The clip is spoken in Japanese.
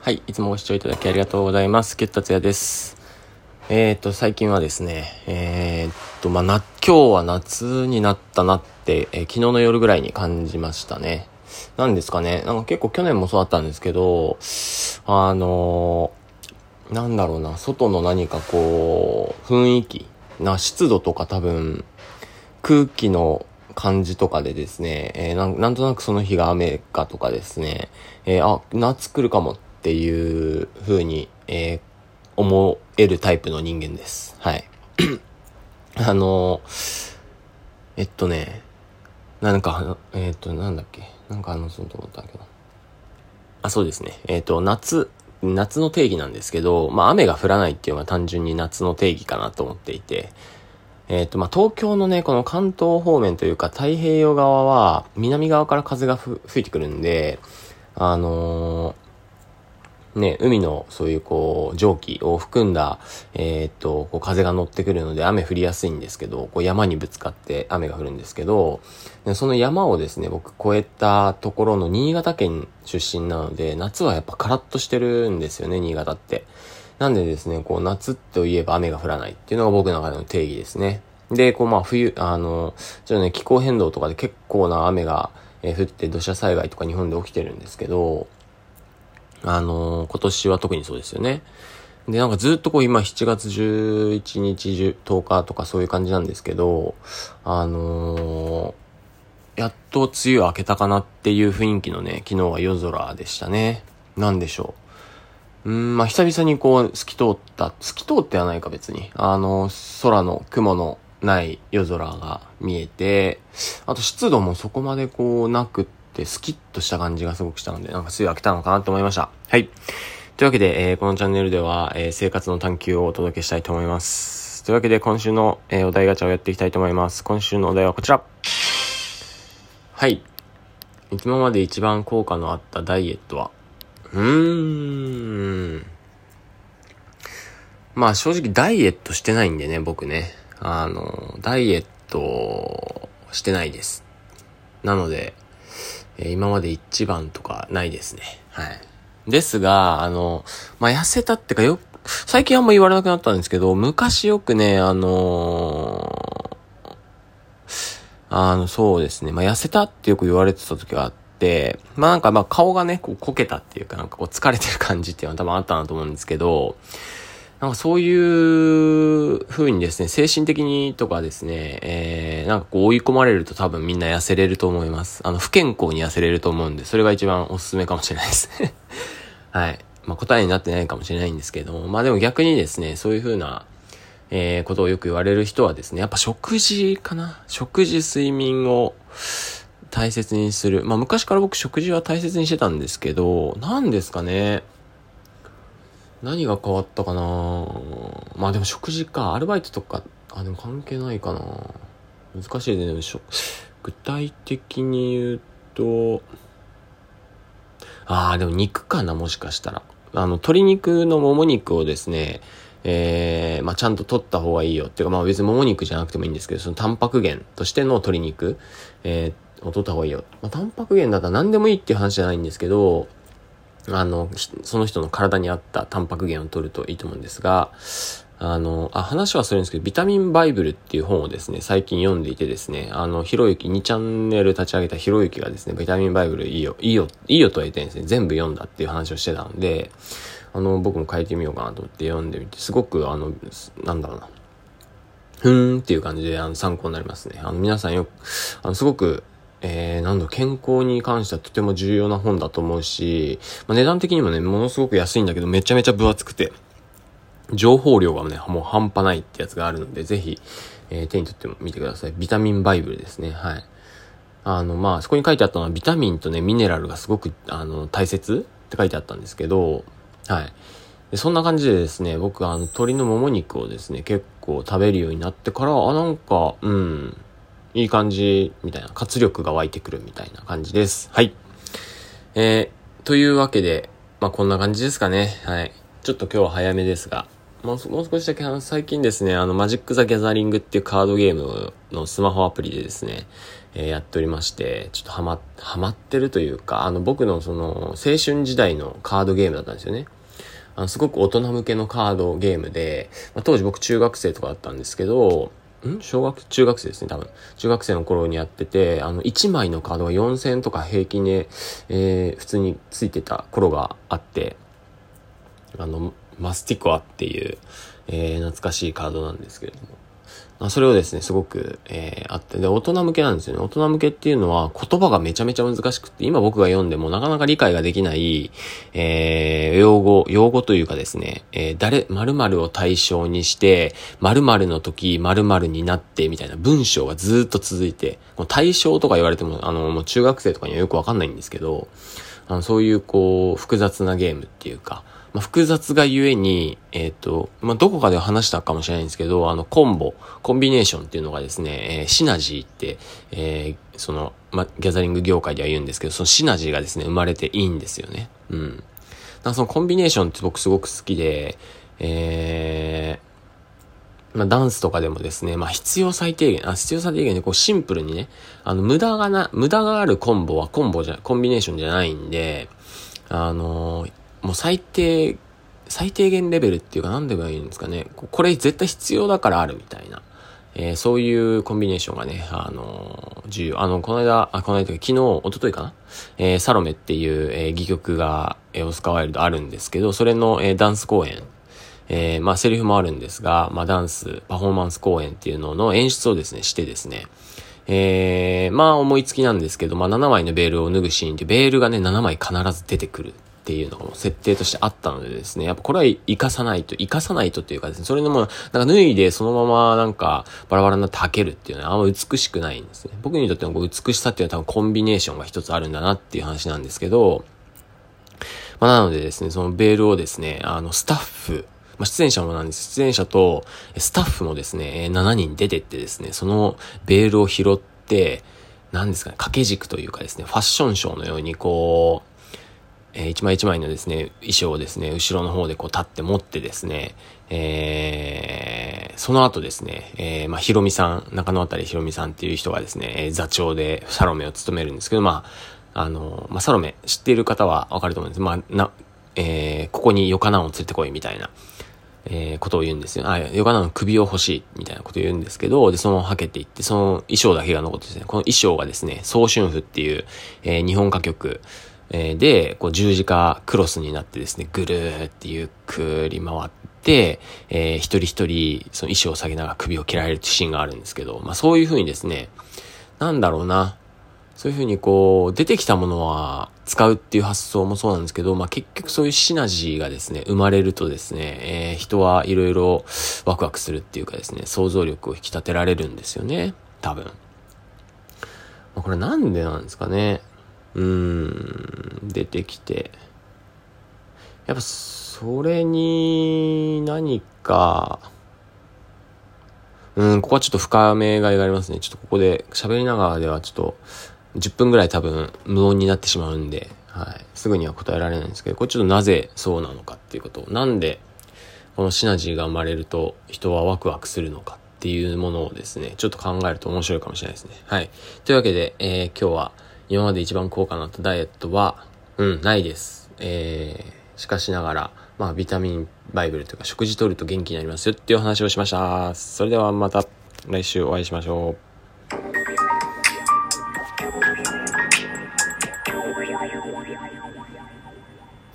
はい、いつもご視聴いただきありがとうございます。ケッタツヤです。えーと、最近はですね、えーと、まあ、な、今日は夏になったなって、えー、昨日の夜ぐらいに感じましたね。なんですかね、なんか結構去年もそうだったんですけど、あのー、なんだろうな、外の何かこう、雰囲気、な、湿度とか多分、空気の感じとかでですね、えー、なんとなくその日が雨かとかですね、えー、あ、夏来るかもっていう風に、えー、思えるタイプの人間です。はい。あのえっとね、なんか、えっと、なんだっけ。なんか話そうと思ったけど。あ、そうですね。えっと、夏、夏の定義なんですけど、まあ雨が降らないっていうのは単純に夏の定義かなと思っていて、えっ、ー、と、まあ、東京のね、この関東方面というか太平洋側は、南側から風が吹いてくるんで、あのー、ね、海のそういうこう、蒸気を含んだ、えっ、と、こう風が乗ってくるので雨降りやすいんですけど、こう山にぶつかって雨が降るんですけど、その山をですね、僕越えたところの新潟県出身なので、夏はやっぱカラッとしてるんですよね、新潟って。なんでですね、こう夏といえば雨が降らないっていうのが僕の中での定義ですね。で、こうまあ冬、あの、ちょっとね、気候変動とかで結構な雨が、降って土砂災害とか日本で起きてるんですけど、あの今年は特にそうですよね。で、なんかずっとこう今7月11日10日とかそういう感じなんですけど、あのー、やっと梅雨明けたかなっていう雰囲気のね、昨日は夜空でしたね。なんでしょう。うん、まあ、久々にこう、透き通った、透き通ってはないか別に。あの、空の雲のない夜空が見えて、あと湿度もそこまでこうなくって、スキッとした感じがすごくしたので、なんか梅雨明けたのかなと思いました。はい。というわけで、えー、このチャンネルでは、えー、生活の探求をお届けしたいと思います。というわけで、今週の、えー、お題ガチャをやっていきたいと思います。今週のお題はこちら。はい。今まで一番効果のあったダイエットは？うーん。まあ正直ダイエットしてないんでね、僕ね。あの、ダイエットしてないです。なので、え、今まで一番とかないですね。はい。ですが、あの、まあ、痩せたってかよ、最近あんま言われなくなったんですけど、昔よくね、あのー、あの、そうですね、まあ、痩せたってよく言われてた時があって、まあ、なんかまあ顔がね、こうこけたっていうかなんかこう疲れてる感じっていうのは多分あったなと思うんですけど、なんかそういう風にですね、精神的にとかですね、えー、なんかこう追い込まれると多分みんな痩せれると思います。あの、不健康に痩せれると思うんで、それが一番おすすめかもしれないですね。はい。まあ答えになってないかもしれないんですけども、まあでも逆にですね、そういう風な、えー、ことをよく言われる人はですね、やっぱ食事かな食事、睡眠を大切にする。まあ昔から僕食事は大切にしてたんですけど、何ですかね。何が変わったかなまあでも食事か。アルバイトとか、あ、でも関係ないかな難しいね。具体的に言うと、ああ、でも肉かな、もしかしたら。あの、鶏肉のもも肉をですね、えー、まあ、ちゃんと取った方がいいよ。っていうか、まあ別にもも肉じゃなくてもいいんですけど、そのタンパク源としての鶏肉、えー、を取った方がいいよ。まあ、タンパク源だったら何でもいいっていう話じゃないんですけど、あの、その人の体に合ったタンパク源を取るといいと思うんですが、あの、あ、話はするんですけど、ビタミンバイブルっていう本をですね、最近読んでいてですね、あの、ひろゆき、2チャンネル立ち上げたひろゆきがですね、ビタミンバイブルいいよ、いいよ、いいよとは言ってですね、全部読んだっていう話をしてたんで、あの、僕も書いてみようかなと思って読んでみて、すごく、あの、なんだろうな、ふーんっていう感じで、あの、参考になりますね。あの、皆さんよく、あの、すごく、えー、なんだ、健康に関してはとても重要な本だと思うし、まあ、値段的にもね、ものすごく安いんだけど、めちゃめちゃ分厚くて、情報量がね、もう半端ないってやつがあるので、ぜひ、えー、手に取ってみてください。ビタミンバイブルですね。はい。あの、まあ、そこに書いてあったのは、ビタミンとね、ミネラルがすごく、あの、大切って書いてあったんですけど、はい。でそんな感じでですね、僕あの、鶏のもも肉をですね、結構食べるようになってから、あ、なんか、うん、いい感じ、みたいな、活力が湧いてくるみたいな感じです。はい。えー、というわけで、まあ、こんな感じですかね。はい。ちょっと今日は早めですが、もうもう少しだけ、あの最近ですね、あの、マジック・ザ・ギャザリングっていうカードゲームのスマホアプリでですね、えー、やっておりまして、ちょっとハマ、ハマってるというか、あの、僕のその、青春時代のカードゲームだったんですよね。あの、すごく大人向けのカードゲームで、まあ、当時僕中学生とかだったんですけど、ん？小学、中学生ですね、多分。中学生の頃にやってて、あの、1枚のカードが4000とか平均で、えー、普通についてた頃があって、あの、マスティコアっていう、えー、懐かしいカードなんですけれども。あそれをですね、すごく、えー、あって、で、大人向けなんですよね。大人向けっていうのは言葉がめちゃめちゃ難しくって、今僕が読んでもなかなか理解ができない、えー、用語、用語というかですね、えー、誰、〇〇を対象にして、〇〇の時、〇〇になって、みたいな文章がずっと続いて、対象とか言われても、あの、もう中学生とかにはよくわかんないんですけど、あのそういう、こう、複雑なゲームっていうか、まあ、複雑がゆえに、えっ、ー、と、まあ、どこかで話したかもしれないんですけど、あの、コンボ、コンビネーションっていうのがですね、えー、シナジーって、えー、その、まあ、ギャザリング業界では言うんですけど、そのシナジーがですね、生まれていいんですよね。うん。だからそのコンビネーションって僕すごく好きで、えー、まあ、ダンスとかでもですね、まあ、必要最低限、あ、必要最低限でこうシンプルにね、あの、無駄がな、無駄があるコンボはコンボじゃ、コンビネーションじゃないんで、あのー、もう最低、最低限レベルっていうか何でもいいんですかね。これ絶対必要だからあるみたいな。えー、そういうコンビネーションがね、あのー、重要。あの、この間、あ、この間、昨日、一昨日かなえー、サロメっていう、えー、戯曲が、えー、オスカーワイルドあるんですけど、それの、えー、ダンス公演、えー、まあ、セリフもあるんですが、まあ、ダンス、パフォーマンス公演っていうのの演出をですね、してですね、えー、まあ、思いつきなんですけど、まあ、7枚のベールを脱ぐシーンって、ベールがね、7枚必ず出てくるっていうのがも設定としてあったのでですね、やっぱこれは活かさないと、活かさないとっていうかですね、それのも、なんか脱いでそのままなんかバラバラになって履けるっていうのはあんま美しくないんですね。僕にとっての美しさっていうのは多分コンビネーションが一つあるんだなっていう話なんですけど、まあなのでですね、そのベールをですね、あのスタッフ、まあ、出演者もなんです。出演者とスタッフもですね、7人出てってですね、そのベールを拾って、何ですかね、掛け軸というかですね、ファッションショーのようにこう、えー、一枚一枚のですね、衣装をですね、後ろの方でこう立って持ってですね、えー、その後ですね、えー、まあ、ひろみさん、中野あたりひろみさんっていう人がですね、座長でサロメを務めるんですけど、まあ、あの、まあ、サロメ知っている方はわかると思うんです。まあ、な、え、ここにヨカナンを連れてこいみたいな、え、ことを言うんですよ。あ、ヨカナンの首を欲しいみたいなことを言うんですけど、で、そのままはけていって、その衣装だけが残ってですね、この衣装がですね、総春譜っていう、えー、日本歌曲、えー、で、こう十字架クロスになってですね、ぐるーってゆっくり回って、えー、一人一人、その衣装を下げながら首を切られるシーンがあるんですけど、まあそういう風にですね、なんだろうな、そういう風にこう、出てきたものは使うっていう発想もそうなんですけど、まあ結局そういうシナジーがですね、生まれるとですね、えー、人はいろいろワクワクするっていうかですね、想像力を引き立てられるんですよね、多分。まあ、これなんでなんですかね。うーん、出てきて、やっぱそれに何か、うん、ここはちょっと深めがいがありますね。ちょっとここで喋りながらではちょっと10分ぐらい多分無音になってしまうんで、はい。すぐには答えられないんですけど、これちょっとなぜそうなのかっていうことを、なんでこのシナジーが生まれると人はワクワクするのかっていうものをですね、ちょっと考えると面白いかもしれないですね。はい。というわけで、えー、今日は今まで一番効果のあったダイエットは、うん、ないです。えー、しかしながら、まあ、ビタミンバイブルというか、食事取ると元気になりますよっていう話をしました。それではまた来週お会いしましょう。